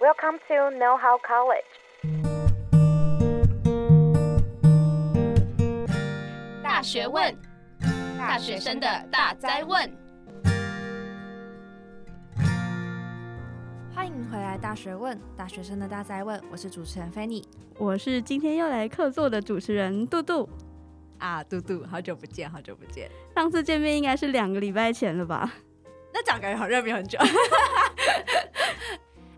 Welcome to Know How College。大学问，大学生的大灾问。欢迎回来，大学问，大学生的大灾问。我是主持人 Fanny，我是今天又来客座的主持人杜杜。啊，杜杜，好久不见，好久不见。上次见面应该是两个礼拜前了吧？那讲感觉好像没有很久。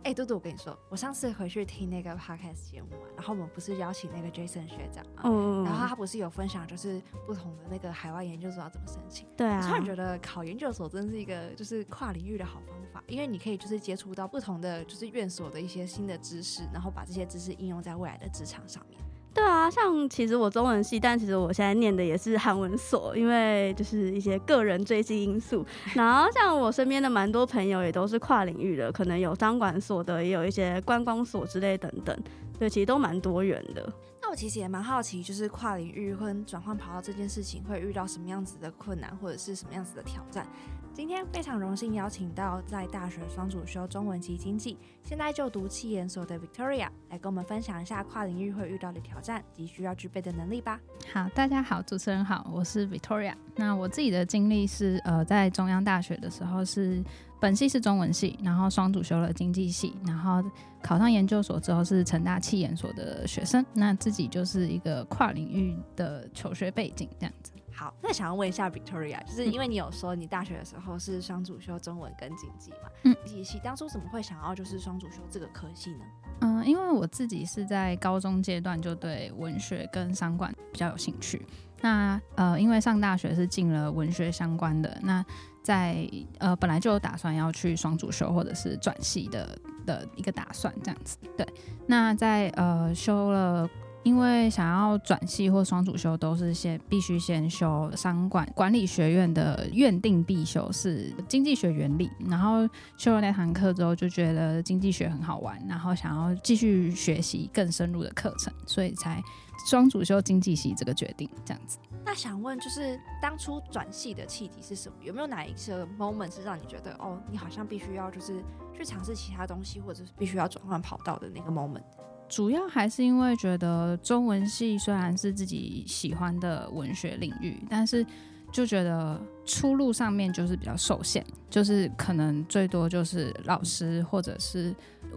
哎、欸，嘟嘟，我跟你说，我上次回去听那个 podcast 节目嘛，然后我们不是邀请那个 Jason 学长嘛，嗯，然后他不是有分享，就是不同的那个海外研究所要怎么申请。对啊，我突然觉得考研究所真是一个就是跨领域的好方法，因为你可以就是接触到不同的就是院所的一些新的知识，然后把这些知识应用在未来的职场上面。对啊，像其实我中文系，但其实我现在念的也是韩文所，因为就是一些个人追星因素。然后像我身边的蛮多朋友也都是跨领域的，可能有商管所的，也有一些观光所之类等等，对，其实都蛮多元的。那我其实也蛮好奇，就是跨领域或转换跑道这件事情会遇到什么样子的困难，或者是什么样子的挑战？今天非常荣幸邀请到在大学双主修中文及经济，现在就读企研所的 Victoria 来跟我们分享一下跨领域会遇到的挑战及需要具备的能力吧。好，大家好，主持人好，我是 Victoria。那我自己的经历是，呃，在中央大学的时候是本系是中文系，然后双主修了经济系，然后考上研究所之后是成大企研所的学生。那自己就是一个跨领域的求学背景这样子。好，那想要问一下 Victoria，就是因为你有说你大学的时候是双主修中文跟经济嘛？嗯，经济系当初怎么会想要就是双主修这个科系呢？嗯，因为我自己是在高中阶段就对文学跟商管比较有兴趣。那呃，因为上大学是进了文学相关的，那在呃本来就有打算要去双主修或者是转系的的一个打算这样子。对，那在呃修了。因为想要转系或双主修，都是先必须先修商管管理学院的院定必修是经济学原理，然后修了那堂课之后，就觉得经济学很好玩，然后想要继续学习更深入的课程，所以才双主修经济系这个决定这样子。那想问，就是当初转系的契机是什么？有没有哪一个 moment 是让你觉得哦，你好像必须要就是去尝试其他东西，或者是必须要转换跑道的那个 moment？主要还是因为觉得中文系虽然是自己喜欢的文学领域，但是就觉得出路上面就是比较受限，就是可能最多就是老师，或者是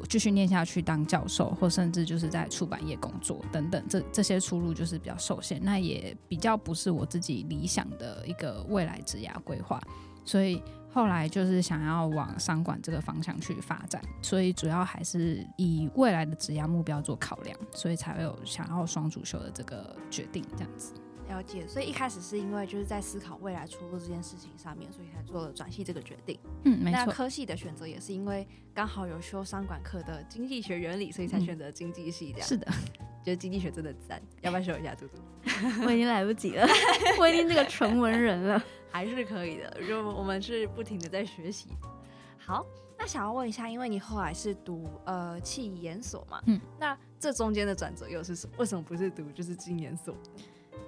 继续念下去当教授，或甚至就是在出版业工作等等，这这些出路就是比较受限，那也比较不是我自己理想的一个未来职涯规划，所以。后来就是想要往商管这个方向去发展，所以主要还是以未来的职业目标做考量，所以才会有想要双主修的这个决定这样子。了解，所以一开始是因为就是在思考未来出路这件事情上面，所以才做了转系这个决定。嗯，没错。那科系的选择也是因为刚好有修商管课的经济学原理，所以才选择经济系这样。是的，觉得经济学真的赞，要不要修一下？嘟嘟，我已经来不及了，我已经这个纯文人了。还是可以的，就我们是不停的在学习。好，那想要问一下，因为你后来是读呃气研所嘛，嗯，那这中间的转折又是什么？为什么不是读就是经研所？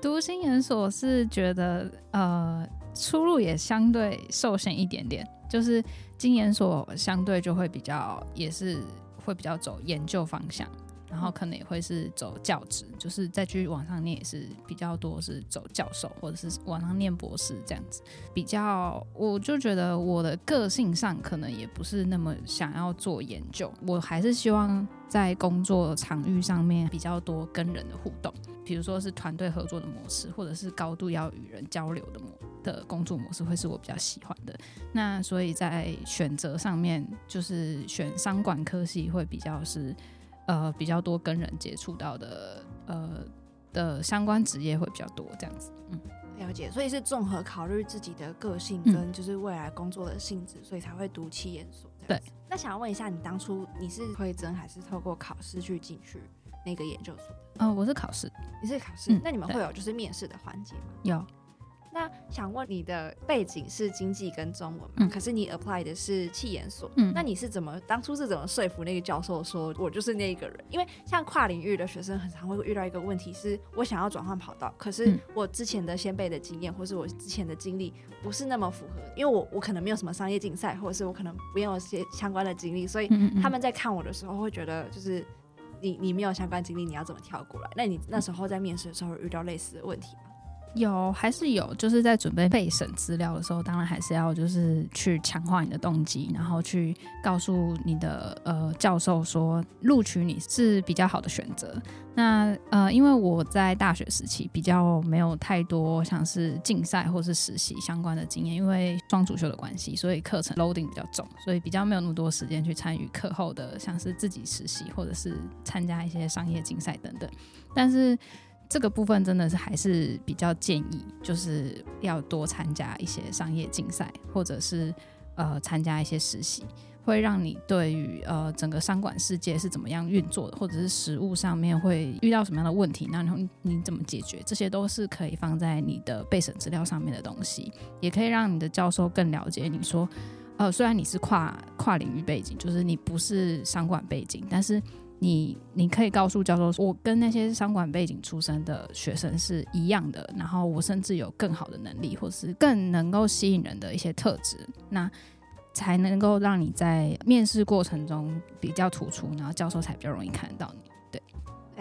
读经研所是觉得呃出路也相对受限一点点，就是经研所相对就会比较也是会比较走研究方向。然后可能也会是走教职，就是再去往上念也是比较多是走教授或者是往上念博士这样子。比较，我就觉得我的个性上可能也不是那么想要做研究，我还是希望在工作场域上面比较多跟人的互动，比如说是团队合作的模式，或者是高度要与人交流的模的工作模式，会是我比较喜欢的。那所以在选择上面，就是选商管科系会比较是。呃，比较多跟人接触到的，呃的相关职业会比较多，这样子，嗯，了解。所以是综合考虑自己的个性跟就是未来工作的性质，嗯，所以才会读七研所。对。那想要问一下，你当初你是推甄还是透过考试去进去那个研究所的？嗯，呃，我是考试。你是考试，嗯？那你们会有就是面试的环节吗？有。那想问你的背景是经济跟中文嘛？嗯、可是你 apply 的是气研所，嗯，那你是怎么当初是怎么说服那个教授说我就是那个人？因为像跨领域的学生很常会遇到一个问题是，我想要转换跑道，可是我之前的先辈的经验或是我之前的经历不是那么符合，因为我我可能没有什么商业竞赛，或者是我可能不用一些相关的经历，所以他们在看我的时候会觉得就是你你没有相关经历，你要怎么跳过来？那你那时候在面试的时候遇到类似的问题？有还是有，就是在准备备审资料的时候，当然还是要就是去强化你的动机，然后去告诉你的呃教授说录取你是比较好的选择。那呃，因为我在大学时期比较没有太多像是竞赛或是实习相关的经验，因为双主修的关系，所以课程 loading 比较重，所以比较没有那么多时间去参与课后的像是自己实习或者是参加一些商业竞赛等等。但是这个部分真的是还是比较建议，就是要多参加一些商业竞赛，或者是呃参加一些实习，会让你对于呃整个商管世界是怎么样运作的，或者是实务上面会遇到什么样的问题，然后你，你怎么解决，这些都是可以放在你的备审资料上面的东西，也可以让你的教授更了解你说，呃虽然你是跨跨领域背景，就是你不是商管背景，但是。你你可以告诉教授，我跟那些商管背景出身的学生是一样的，然后我甚至有更好的能力，或是更能够吸引人的一些特质，那才能够让你在面试过程中比较突出，然后教授才比较容易看得到你。对，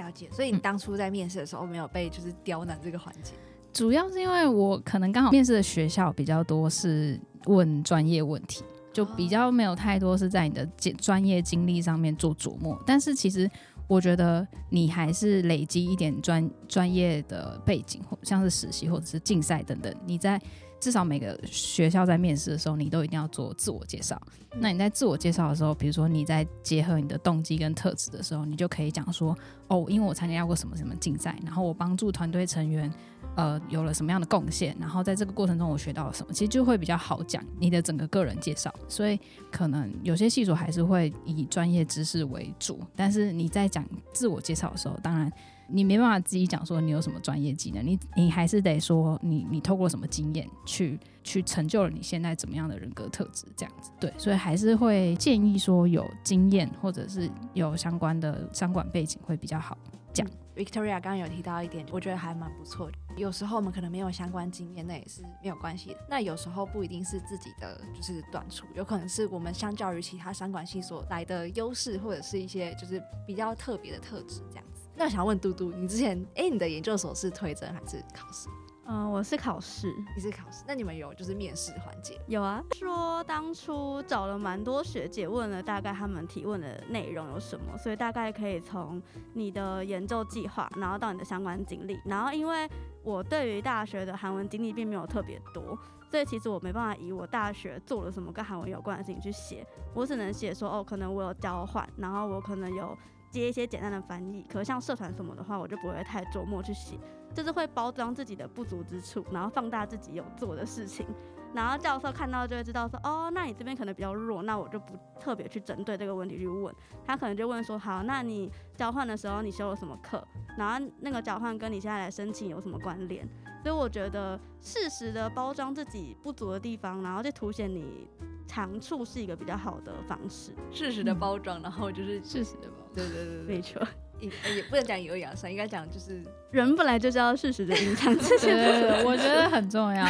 了解。所以你当初在面试的时候没有被就是刁难这个环节，嗯，主要是因为我可能刚好面试的学校比较多是问专业问题。就比较没有太多是在你的专业经历上面做琢磨，但是其实我觉得你还是累积一点专专业的背景，或像是实习或者是竞赛等等，你在至少每个学校在面试的时候，你都一定要做自我介绍。那你在自我介绍的时候，比如说你在结合你的动机跟特质的时候，你就可以讲说，哦，因为我参加过什么什么竞赛，然后我帮助团队成员。呃，有了什么样的贡献，然后在这个过程中我学到了什么，其实就会比较好讲你的整个个人介绍。所以可能有些系所还是会以专业知识为主，但是你在讲自我介绍的时候，当然你没办法自己讲说你有什么专业技能，你你还是得说你你透过什么经验去去成就了你现在怎么样的人格特质这样子。对，所以还是会建议说有经验或者是有相关的商管背景会比较好讲。Victoria 刚刚有提到一点，我觉得还蛮不错的。有时候我们可能没有相关经验，那也是没有关系的。那有时候不一定是自己的就是短处，有可能是我们相较于其他商管系所来的优势，或者是一些就是比较特别的特质这样子。那我想问嘟嘟，你之前哎，你的研究所是推甄还是考试？嗯、呃，我是考试，你是考试，那你们有就是面试环节？有啊，说当初找了蛮多学姐，问了大概他们提问的内容有什么，所以大概可以从你的研究计划，然后到你的相关经历，然后因为我对于大学的韩文经历并没有特别多，所以其实我没办法以我大学做了什么跟韩文有关的事情去写，我只能写说哦，可能我有交换，然后我可能有接一些简单的翻译，可是像社团什么的话，我就不会太琢磨去写。就是会包装自己的不足之处，然后放大自己有做的事情，然后教授看到就会知道说，哦，那你这边可能比较弱，那我就不特别去针对这个问题去问。他可能就问说，好，那你交换的时候你修了什么课？然后那个交换跟你现在来申请有什么关联？所以我觉得适时的包装自己不足的地方，然后去凸显你长处是一个比较好的方式。适时的包装，然后就是适时的包装，对对对对，没错。也也不能讲以恶扬善，应该讲就是人本来就是要适时的隐藏自己。对，我觉得很重要，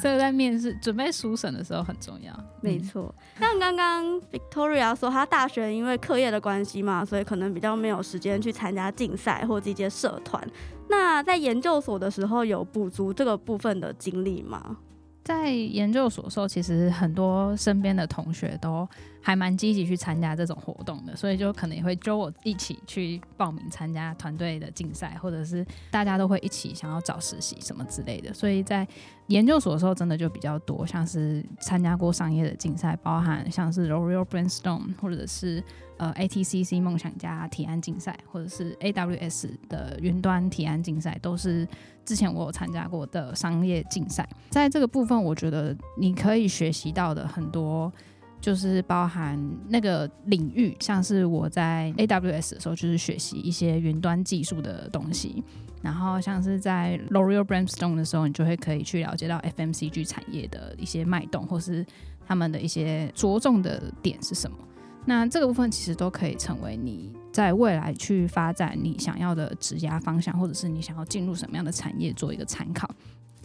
这个在面试准备书审的时候很重要。没错，像刚刚 Victoria 说，她大学因为课业的关系嘛，所以可能比较没有时间去参加竞赛或这些社团。那在研究所的时候有补足这个部分的经历吗？在研究所的时候，其实很多身边的同学都还蛮积极去参加这种活动的，所以就可能也会揪我一起去报名参加团队的竞赛，或者是大家都会一起想要找实习什么之类的。所以在研究所的时候，真的就比较多，像是参加过商业的竞赛，包含像是 Royal Brainstorm，或者是呃 ATCC 梦想家提案竞赛，或者是 AWS 的云端提案竞赛，都是之前我有参加过的商业竞赛。在这个部分，我觉得你可以学习到的很多。就是包含那个领域，像是我在 AWS 的时候，就是学习一些云端技术的东西。然后像是在 L'Oreal Brimstone 的时候，你就会可以去了解到 FMCG 产业的一些脉动，或是他们的一些着重的点是什么。那这个部分其实都可以成为你在未来去发展你想要的职涯方向，或者是你想要进入什么样的产业做一个参考。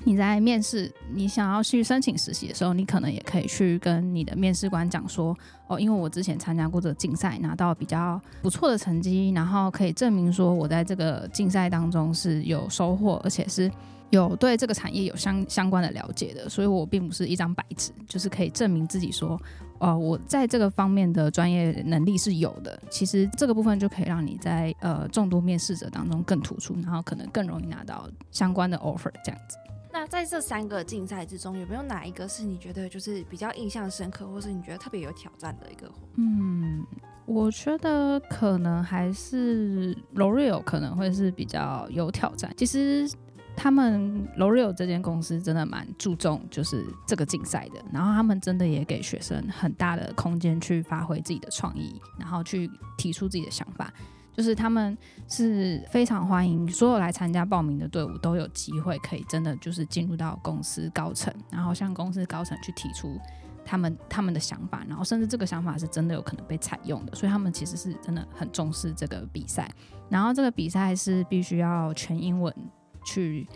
你在面试，你想要去申请实习的时候，你可能也可以去跟你的面试官讲说，哦，因为我之前参加过这个竞赛，拿到比较不错的成绩，然后可以证明说我在这个竞赛当中是有收获，而且是有对这个产业有相相关的了解的，所以我并不是一张白纸，就是可以证明自己说，呃，我在这个方面的专业能力是有的。其实这个部分就可以让你在呃众多面试者当中更突出，然后可能更容易拿到相关的 offer 这样子。那在这三个竞赛之中，有没有哪一个是你觉得就是比较印象深刻，或是你觉得特别有挑战的一个？嗯，我觉得可能还是 L'Oreal 可能会是比较有挑战。其实他们 L'Oreal 这间公司真的蛮注重就是这个竞赛的，然后他们真的也给学生很大的空间去发挥自己的创意，然后去提出自己的想法。就是他们是非常欢迎所有来参加报名的队伍都有机会可以真的就是进入到公司高层，然后向公司高层去提出他们他们的想法，然后甚至这个想法是真的有可能被采用的，所以他们其实是真的很重视这个比赛，然后这个比赛是必须要全英文去。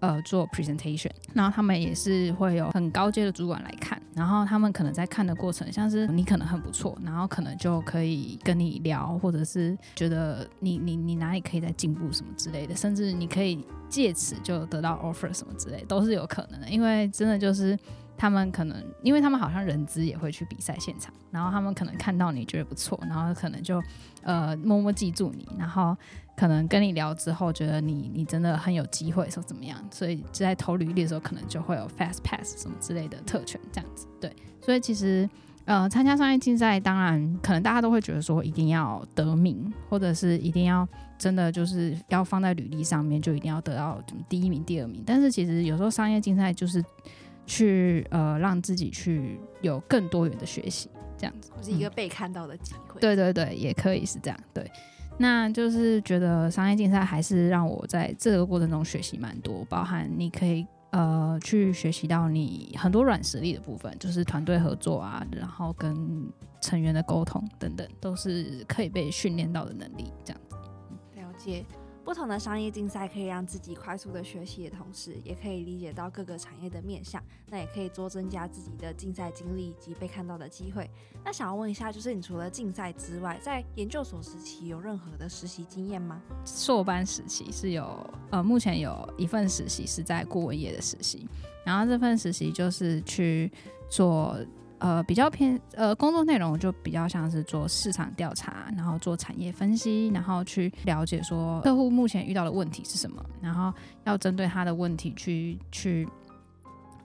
呃，做 presentation，然后他们也是会有很高阶的主管来看，然后他们可能在看的过程，像是你可能很不错，然后可能就可以跟你聊，或者是觉得你你你哪里可以再进步什么之类的，甚至你可以借此就得到 offer 什么之类，都是有可能的，因为真的就是。他们可能，因为他们好像人资也会去比赛现场，然后他们可能看到你觉得不错，然后可能就呃默默记住你，然后可能跟你聊之后觉得你你真的很有机会，说怎么样，所以就在投履历的时候可能就会有 fast pass 什么之类的特权这样子。对，所以其实呃参加商业竞赛，当然可能大家都会觉得说一定要得名，或者是一定要真的就是要放在履历上面就一定要得到什么第一名、第二名，但是其实有时候商业竞赛就是。去呃，让自己去有更多元的学习，这样子，是一个被看到的机会。对对对，也可以是这样。对，那就是觉得商业竞赛还是让我在这个过程中学习蛮多，包含你可以呃去学习到你很多软实力的部分，就是团队合作啊，然后跟成员的沟通等等，都是可以被训练到的能力。这样子，了解。不同的商业竞赛可以让自己快速的学习的同时，也可以理解到各个产业的面向，那也可以多增加自己的竞赛经历以及被看到的机会。那想要问一下，就是你除了竞赛之外，在研究所时期有任何的实习经验吗？硕班时期是有，呃，目前有一份实习是在顾问业的实习，然后这份实习就是去做。呃，比较偏呃，工作内容就比较像是做市场调查，然后做产业分析，然后去了解说客户目前遇到的问题是什么，然后要针对他的问题去去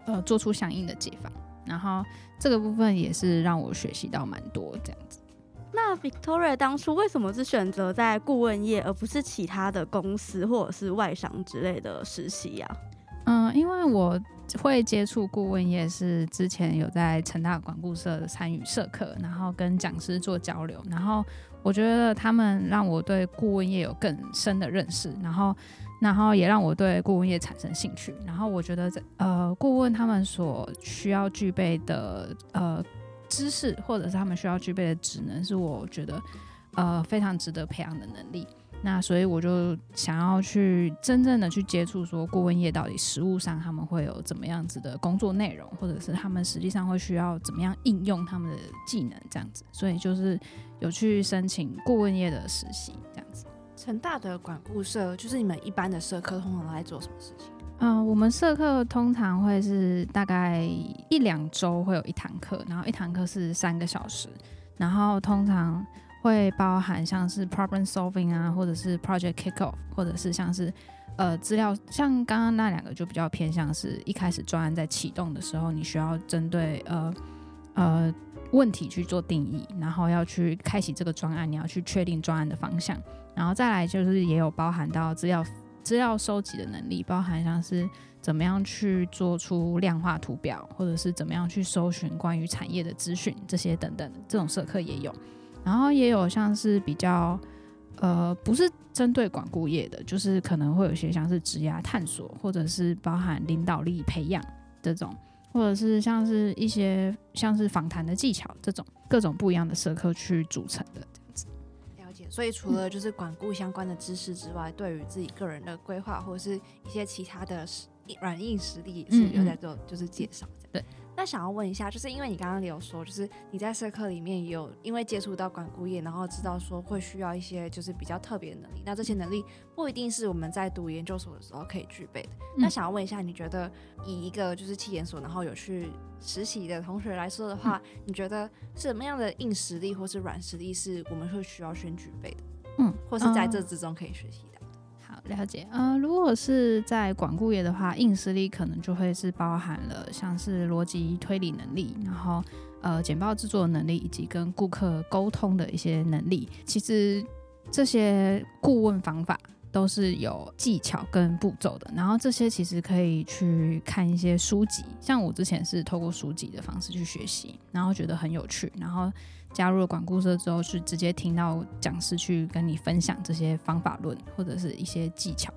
呃做出相应的解法。然后这个部分也是让我学习到蛮多这样子。那 Victoria 当初为什么是选择在顾问业，而不是其他的公司或者是外商之类的实习呀？嗯，因为我。会接触顾问业是之前有在成大管顾社参与社课，然后跟讲师做交流，然后我觉得他们让我对顾问业有更深的认识，然后然后也让我对顾问业产生兴趣，然后我觉得呃顾问他们所需要具备的呃知识或者是他们需要具备的职能，是我觉得呃非常值得培养的能力。那所以我就想要去真正的去接触，说顾问业到底实务上他们会有怎么样子的工作内容，或者是他们实际上会需要怎么样应用他们的技能这样子。所以就是有去申请顾问业的实习这样子。成大的管顾社就是你们一般的社课通常都在做什么事情？嗯、呃，我们社课通常会是大概一两周会有一堂课，然后一堂课是三个小时，然后通常。会包含像是 problem solving 啊，或者是 project kickoff，或者是像是呃资料，像刚刚那两个就比较偏向是一开始专案在启动的时候，你需要针对呃呃问题去做定义，然后要去开启这个专案，你要去确定专案的方向，然后再来就是也有包含到资料资料收集的能力，包含像是怎么样去做出量化图表，或者是怎么样去搜寻关于产业的资讯，这些等等这种社课也有。然后也有像是比较呃不是针对管顾业的，就是可能会有些像是职涯探索，或者是包含领导力培养这种，或者是像是一些像是访谈的技巧这种各种不一样的社科去组成的。所以除了就是管顾相关的知识之外，嗯、对于自己个人的规划或者是一些其他的软硬实力也是有在做，就是介绍。对，那想要问一下，就是因为你刚刚有说，就是你在社课里面有因为接触到管顾业，然后知道说会需要一些就是比较特别的能力。那这些能力不一定是我们在读研究所的时候可以具备的。嗯、那想要问一下，你觉得以一个就是企研所，然后有去实习的同学来说的话，嗯、你觉得什么样的硬实力或是软实力是我们会需要先具备的？嗯，或是在这之中可以学习。好了解，呃，如果是在管顾业的话，硬实力可能就会是包含了像是逻辑推理能力，然后呃简报制作能力，以及跟顾客沟通的一些能力。其实这些顾问方法都是有技巧跟步骤的，然后这些其实可以去看一些书籍，像我之前是透过书籍的方式去学习，然后觉得很有趣，然后。加入了管顾社之后，是直接听到讲师去跟你分享这些方法论或者是一些技巧。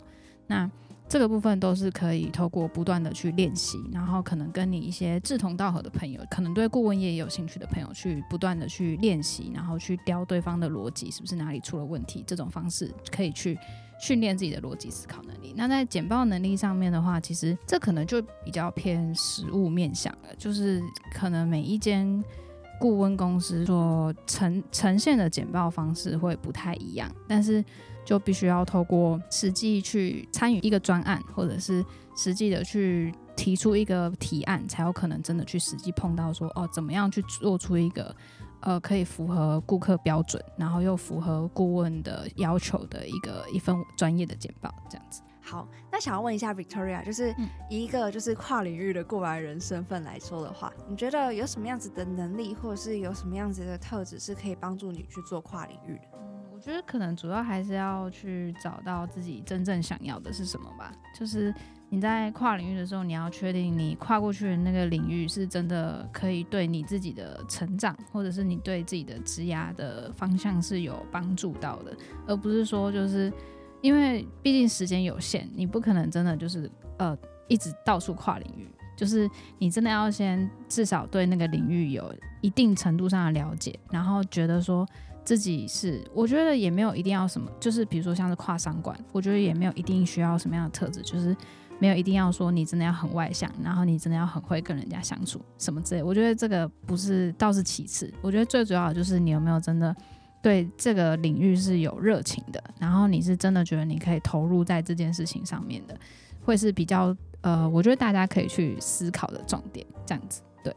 那这个部分都是可以透过不断的去练习，然后可能跟你一些志同道合的朋友，可能对顾问业也有兴趣的朋友，去不断的去练习，然后去雕对方的逻辑是不是哪里出了问题。这种方式可以去训练自己的逻辑思考能力。那在简报能力上面的话，其实这可能就比较偏实务面向了，就是可能每一间。顾问公司所呈呈现的简报方式会不太一样，但是就必须要透过实际去参与一个专案，或者是实际的去提出一个提案，才有可能真的去实际碰到说哦，怎么样去做出一个呃可以符合顾客标准，然后又符合顾问的要求的一个一份专业的简报，这样子。好，那想要问一下 Victoria，就是以一个就是跨领域的过来人身份来说的话，你觉得有什么样子的能力，或者是有什么样子的特质是可以帮助你去做跨领域的？嗯，我觉得可能主要还是要去找到自己真正想要的是什么吧。就是你在跨领域的时候，你要确定你跨过去的那个领域是真的可以对你自己的成长，或者是你对自己的职涯的方向是有帮助到的，而不是说就是。因为毕竟时间有限，你不可能真的就是呃一直到处跨领域，就是你真的要先至少对那个领域有一定程度上的了解，然后觉得说自己是，我觉得也没有一定要什么，就是比如说像是跨商管，我觉得也没有一定需要什么样的特质，就是没有一定要说你真的要很外向，然后你真的要很会跟人家相处什么之类，我觉得这个不是倒是其次，我觉得最主要的就是你有没有真的。对这个领域是有热情的，然后你是真的觉得你可以投入在这件事情上面的，会是比较呃，我觉得大家可以去思考的重点，这样子。对。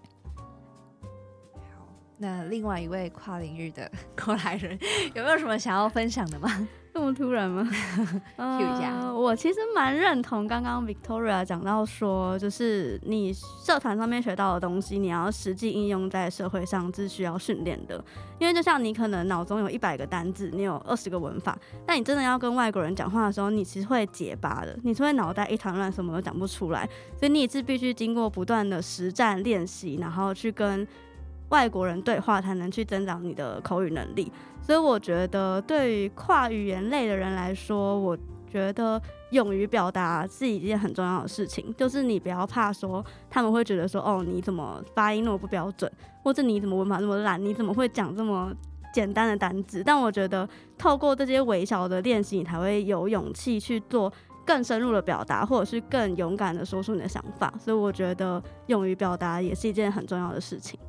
那另外一位跨领域的 过来人，有没有什么想要分享的吗？这么突然吗？呃，我其实蛮认同刚刚 Victoria 讲到说，就是你社团上面学到的东西，你要实际应用在社会上是需要训练的。因为就像你可能脑中有一百个单字，你有二十个文法，但你真的要跟外国人讲话的时候，你其实会结巴的，你是会脑袋一团乱，什么都讲不出来。所以你也是必须经过不断的实战练习，然后去跟外国人对话，才能去增长你的口语能力。所以我觉得，对于跨语言类的人来说，我觉得勇于表达是一件很重要的事情。就是你不要怕说，他们会觉得说，哦，你怎么发音那么不标准，或者你怎么文法那么烂，你怎么会讲这么简单的单字？但我觉得，透过这些微小的练习，你才会有勇气去做更深入的表达，或者是更勇敢的说出你的想法。所以我觉得，勇于表达也是一件很重要的事情。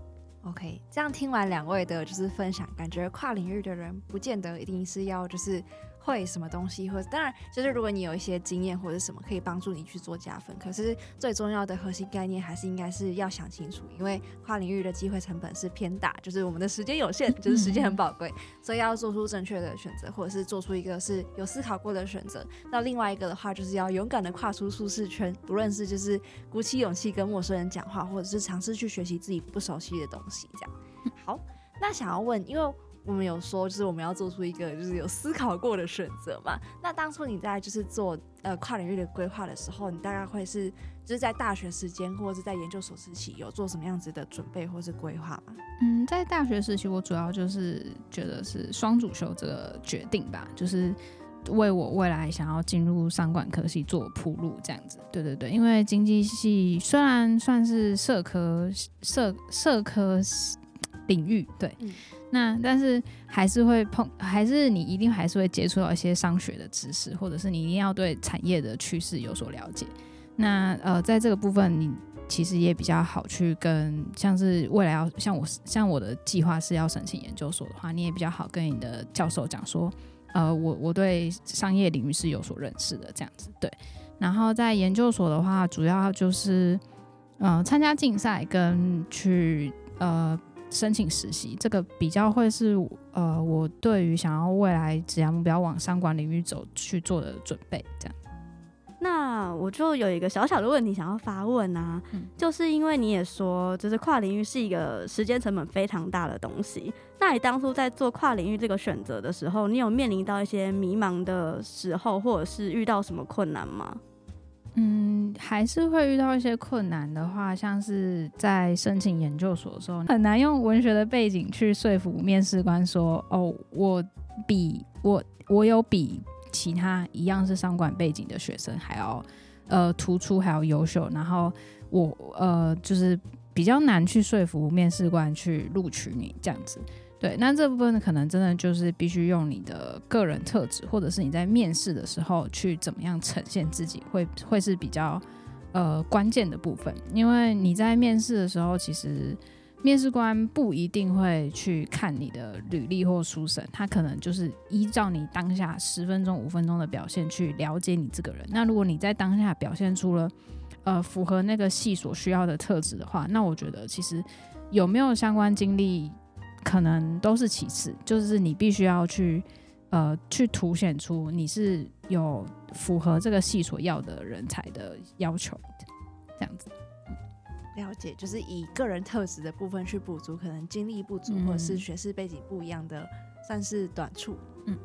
OK，这样听完两位的就是分享，感觉跨领域的人不见得一定是要就是。会什么东西，或者当然就是如果你有一些经验或者什么可以帮助你去做加分，可是最重要的核心概念还是应该是要想清楚，因为跨领域的机会成本是偏大，就是我们的时间有限，就是时间很宝贵，所以要做出正确的选择，或者是做出一个是有思考过的选择。那另外一个的话，就是要勇敢的跨出舒适圈，不论是就是鼓起勇气跟陌生人讲话，或者是尝试去学习自己不熟悉的东西，这样。好，那想要问，因为。我们有说，就是我们要做出一个就是有思考过的选择嘛。那当初你在就是做呃跨领域的规划的时候，你大概会是就是在大学时间或者是在研究所时期有做什么样子的准备或是规划吗？嗯，在大学时期，我主要就是觉得是双主修这个决定吧，就是为我未来想要进入商管科系做铺路这样子。对对对，因为经济系虽然算是社科社社科领域，对。嗯那但是还是会碰，还是你一定还是会接触到一些商学的知识，或者是你一定要对产业的趋势有所了解。那呃，在这个部分，你其实也比较好去跟，像是未来要像我像我的计划是要申请研究所的话，你也比较好跟你的教授讲说，呃，我我对商业领域是有所认识的这样子。对，然后在研究所的话，主要就是呃参加竞赛跟去呃。申请实习，这个比较会是呃，我对于想要未来职业目标往商管领域走去做的准备，这样。那我就有一个小小的问题想要发问啊，嗯、就是因为你也说，就是跨领域是一个时间成本非常大的东西。那你当初在做跨领域这个选择的时候，你有面临到一些迷茫的时候，或者是遇到什么困难吗？嗯，还是会遇到一些困难的话，像是在申请研究所的时候，很难用文学的背景去说服面试官说，哦，我比我我有比其他一样是商管背景的学生还要呃突出，还要优秀，然后我呃就是比较难去说服面试官去录取你这样子。对，那这部分可能真的就是必须用你的个人特质，或者是你在面试的时候去怎么样呈现自己，会会是比较呃关键的部分。因为你在面试的时候，其实面试官不一定会去看你的履历或书审，他可能就是依照你当下十分钟、五分钟的表现去了解你这个人。那如果你在当下表现出了呃符合那个系所需要的特质的话，那我觉得其实有没有相关经历，可能都是其次，就是你必须要去，呃，去凸显出你是有符合这个系所要的人才的要求，这样子。了解，就是以个人特质的部分去补足可能经历不足、嗯、或者是学识背景不一样的，算是短处。嗯。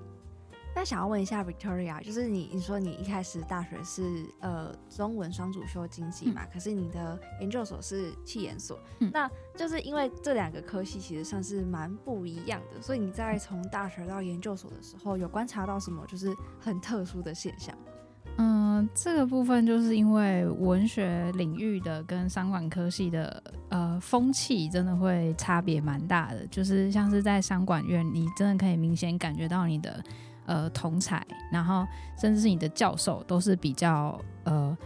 那想要问一下 Victoria，就是你你说你一开始大学是呃中文双主修经济嘛，嗯、可是你的研究所是气研所，嗯、那就是因为这两个科系其实算是蛮不一样的，所以你在从大学到研究所的时候，有观察到什么就是很特殊的现象？嗯，这个部分就是因为文学领域的跟商管科系的呃风气真的会差别蛮大的，就是像是在商管院，你真的可以明显感觉到你的。呃，同才，然后甚至是你的教授都是比较呃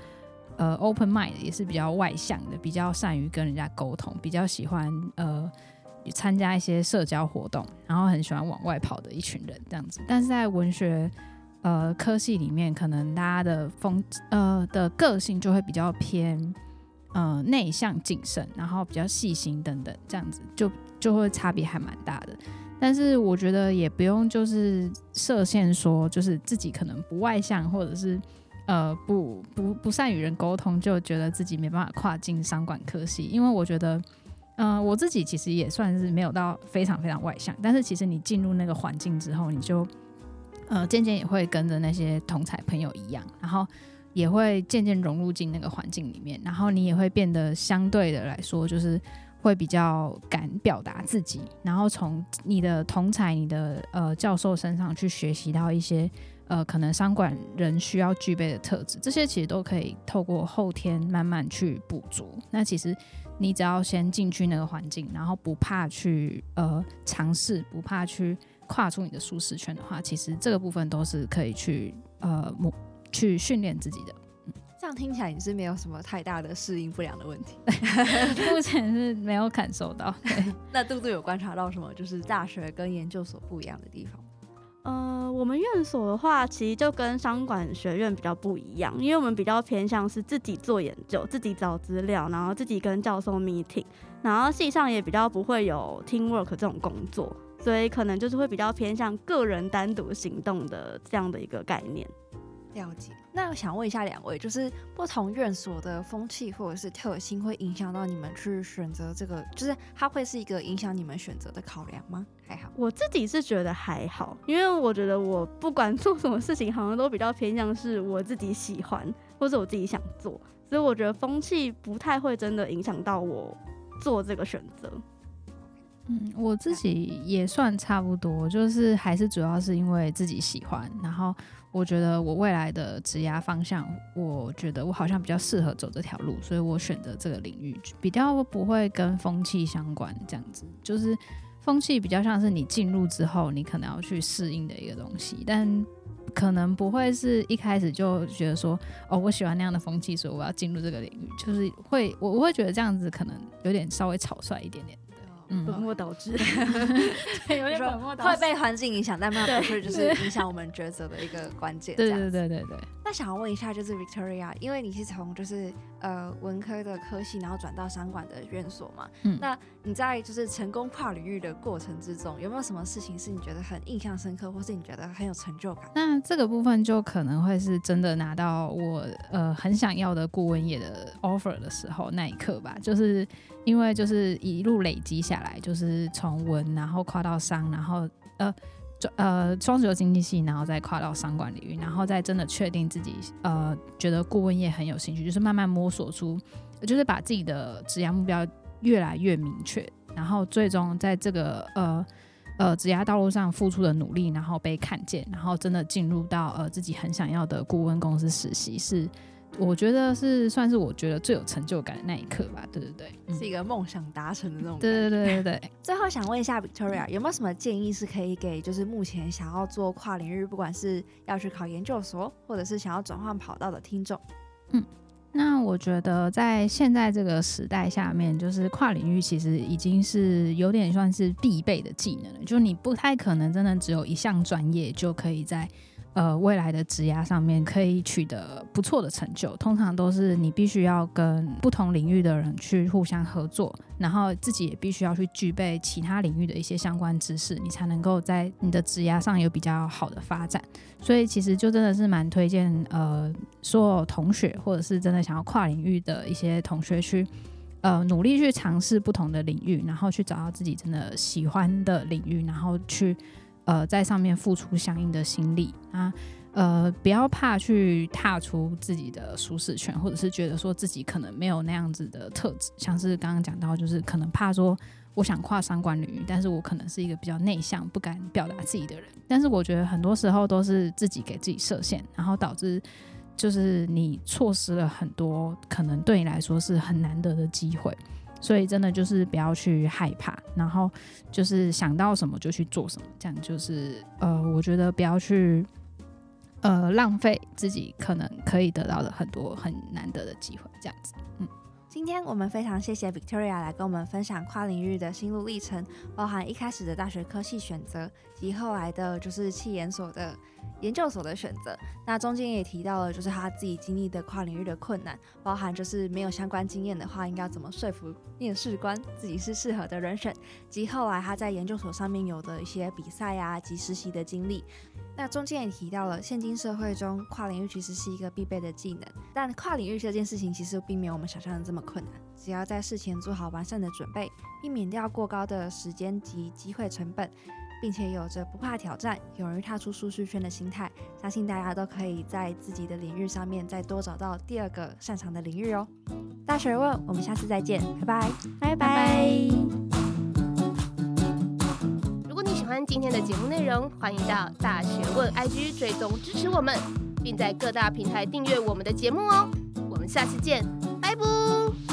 呃 open mind，也是比较外向的，比较善于跟人家沟通，比较喜欢呃参加一些社交活动，然后很喜欢往外跑的一群人这样子。但是在文学呃科系里面，可能大家的风呃的个性就会比较偏呃内向谨慎，然后比较细心等等，这样子就就会差别还蛮大的。但是我觉得也不用就是设限说，就是自己可能不外向，或者是呃不不不善与人沟通，就觉得自己没办法跨进商管科系。因为我觉得，嗯、我自己其实也算是没有到非常非常外向，但是其实你进入那个环境之后，你就呃渐渐也会跟着那些同才朋友一样，然后也会渐渐融入进那个环境里面，然后你也会变得相对的来说就是。会比较敢表达自己，然后从你的同才、你的呃教授身上去学习到一些呃可能商管人需要具备的特质，这些其实都可以透过后天慢慢去补足。那其实你只要先进去那个环境，然后不怕去呃尝试，不怕去跨出你的舒适圈的话，其实这个部分都是可以去呃去训练自己的。这样听起来你是没有什么太大的适应不良的问题，目前是没有感受到。对，那杜杜有观察到什么？就是大学跟研究所不一样的地方？呃，我们院所的话，其实就跟商管学院比较不一样，因为我们比较偏向是自己做研究、自己找资料，然后自己跟教授 meeting，然后系上也比较不会有 teamwork 这种工作，所以可能就是会比较偏向个人单独行动的这样的一个概念。了解。那我想问一下两位，就是不同院所的风气或者是特性，会影响到你们去选择这个，就是它会是一个影响你们选择的考量吗？还好，我自己是觉得还好，因为我觉得我不管 做什么事情，好像都比较偏向是我自己喜欢或者我自己想做，所以我觉得风气不太会真的影响到我做这个选择。嗯，我自己也算差不多，就是还是主要是因为自己喜欢，然后我觉得我未来的职涯方向，我觉得我好像比较适合走这条路，所以我选择这个领域比较不会跟风气相关，这样子就是风气比较像是你进入之后，你可能要去适应的一个东西，但可能不会是一开始就觉得说，哦，我喜欢那样的风气，所以我要进入这个领域，就是会我我会觉得这样子可能有点稍微草率一点点。本末倒置，对，有点本末倒置，会被环境影响，但那不是就是影响我们抉择的一个关键。对对对对对。那想要问一下，就是 Victoria，因为你是从就是呃文科的科系，然后转到商管的院所嘛，嗯，那你在就是成功跨领域的过程之中，有没有什么事情是你觉得很印象深刻，或是你觉得很有成就感？那这个部分就可能会是真的拿到我呃很想要的顾问业的 offer 的时候那一刻吧，就是因为就是一路累积下来，就是从文然后跨到商，然后呃。呃，双主流经济系，然后再跨到商管领域，然后再真的确定自己呃，觉得顾问业很有兴趣，就是慢慢摸索出，就是把自己的职业目标越来越明确，然后最终在这个呃呃职业道路上付出的努力，然后被看见，然后真的进入到呃自己很想要的顾问公司实习是。我觉得是算是我觉得最有成就感的那一刻吧，对对对，是一个梦想达成的那种。对对对对对。最后想问一下 Victoria，有没有什么建议是可以给就是目前想要做跨领域，不管是要去考研究所，或者是想要转换跑道的听众？嗯，那我觉得在现在这个时代下面，就是跨领域其实已经是有点算是必备的技能了，就你不太可能真的只有一项专业就可以在。呃，未来的职涯上面可以取得不错的成就，通常都是你必须要跟不同领域的人去互相合作，然后自己也必须要去具备其他领域的一些相关知识，你才能够在你的职涯上有比较好的发展。所以其实就真的是蛮推荐呃，所有同学或者是真的想要跨领域的一些同学去呃努力去尝试不同的领域，然后去找到自己真的喜欢的领域，然后去。呃，在上面付出相应的心力啊，呃，不要怕去踏出自己的舒适圈，或者是觉得说自己可能没有那样子的特质，像是刚刚讲到，就是可能怕说我想跨三观领域，但是我可能是一个比较内向、不敢表达自己的人。但是我觉得很多时候都是自己给自己设限，然后导致就是你错失了很多可能对你来说是很难得的机会。所以真的就是不要去害怕，然后就是想到什么就去做什么，这样就是呃，我觉得不要去呃浪费自己可能可以得到的很多很难得的机会，这样子，嗯。今天我们非常谢谢 Victoria 来跟我们分享跨领域的心路历程，包含一开始的大学科系选择，及后来的就是企研所的研究所的选择。那中间也提到了，就是他自己经历的跨领域的困难，包含就是没有相关经验的话，应该怎么说服面试官自己是适合的人选，及后来他在研究所上面有的一些比赛啊及实习的经历。那中间也提到了，现今社会中跨领域其实是一个必备的技能，但跨领域这件事情其实并没有我们想象的这么困难。只要在事前做好完善的准备，避免掉过高的时间及机会成本，并且有着不怕挑战、勇于踏出舒适圈的心态，相信大家都可以在自己的领域上面再多找到第二个擅长的领域哦。大学问，我们下次再见，拜拜，拜拜。喜欢今天的节目内容，欢迎到大学问 IG 追踪支持我们，并在各大平台订阅我们的节目哦。我们下次见，拜拜。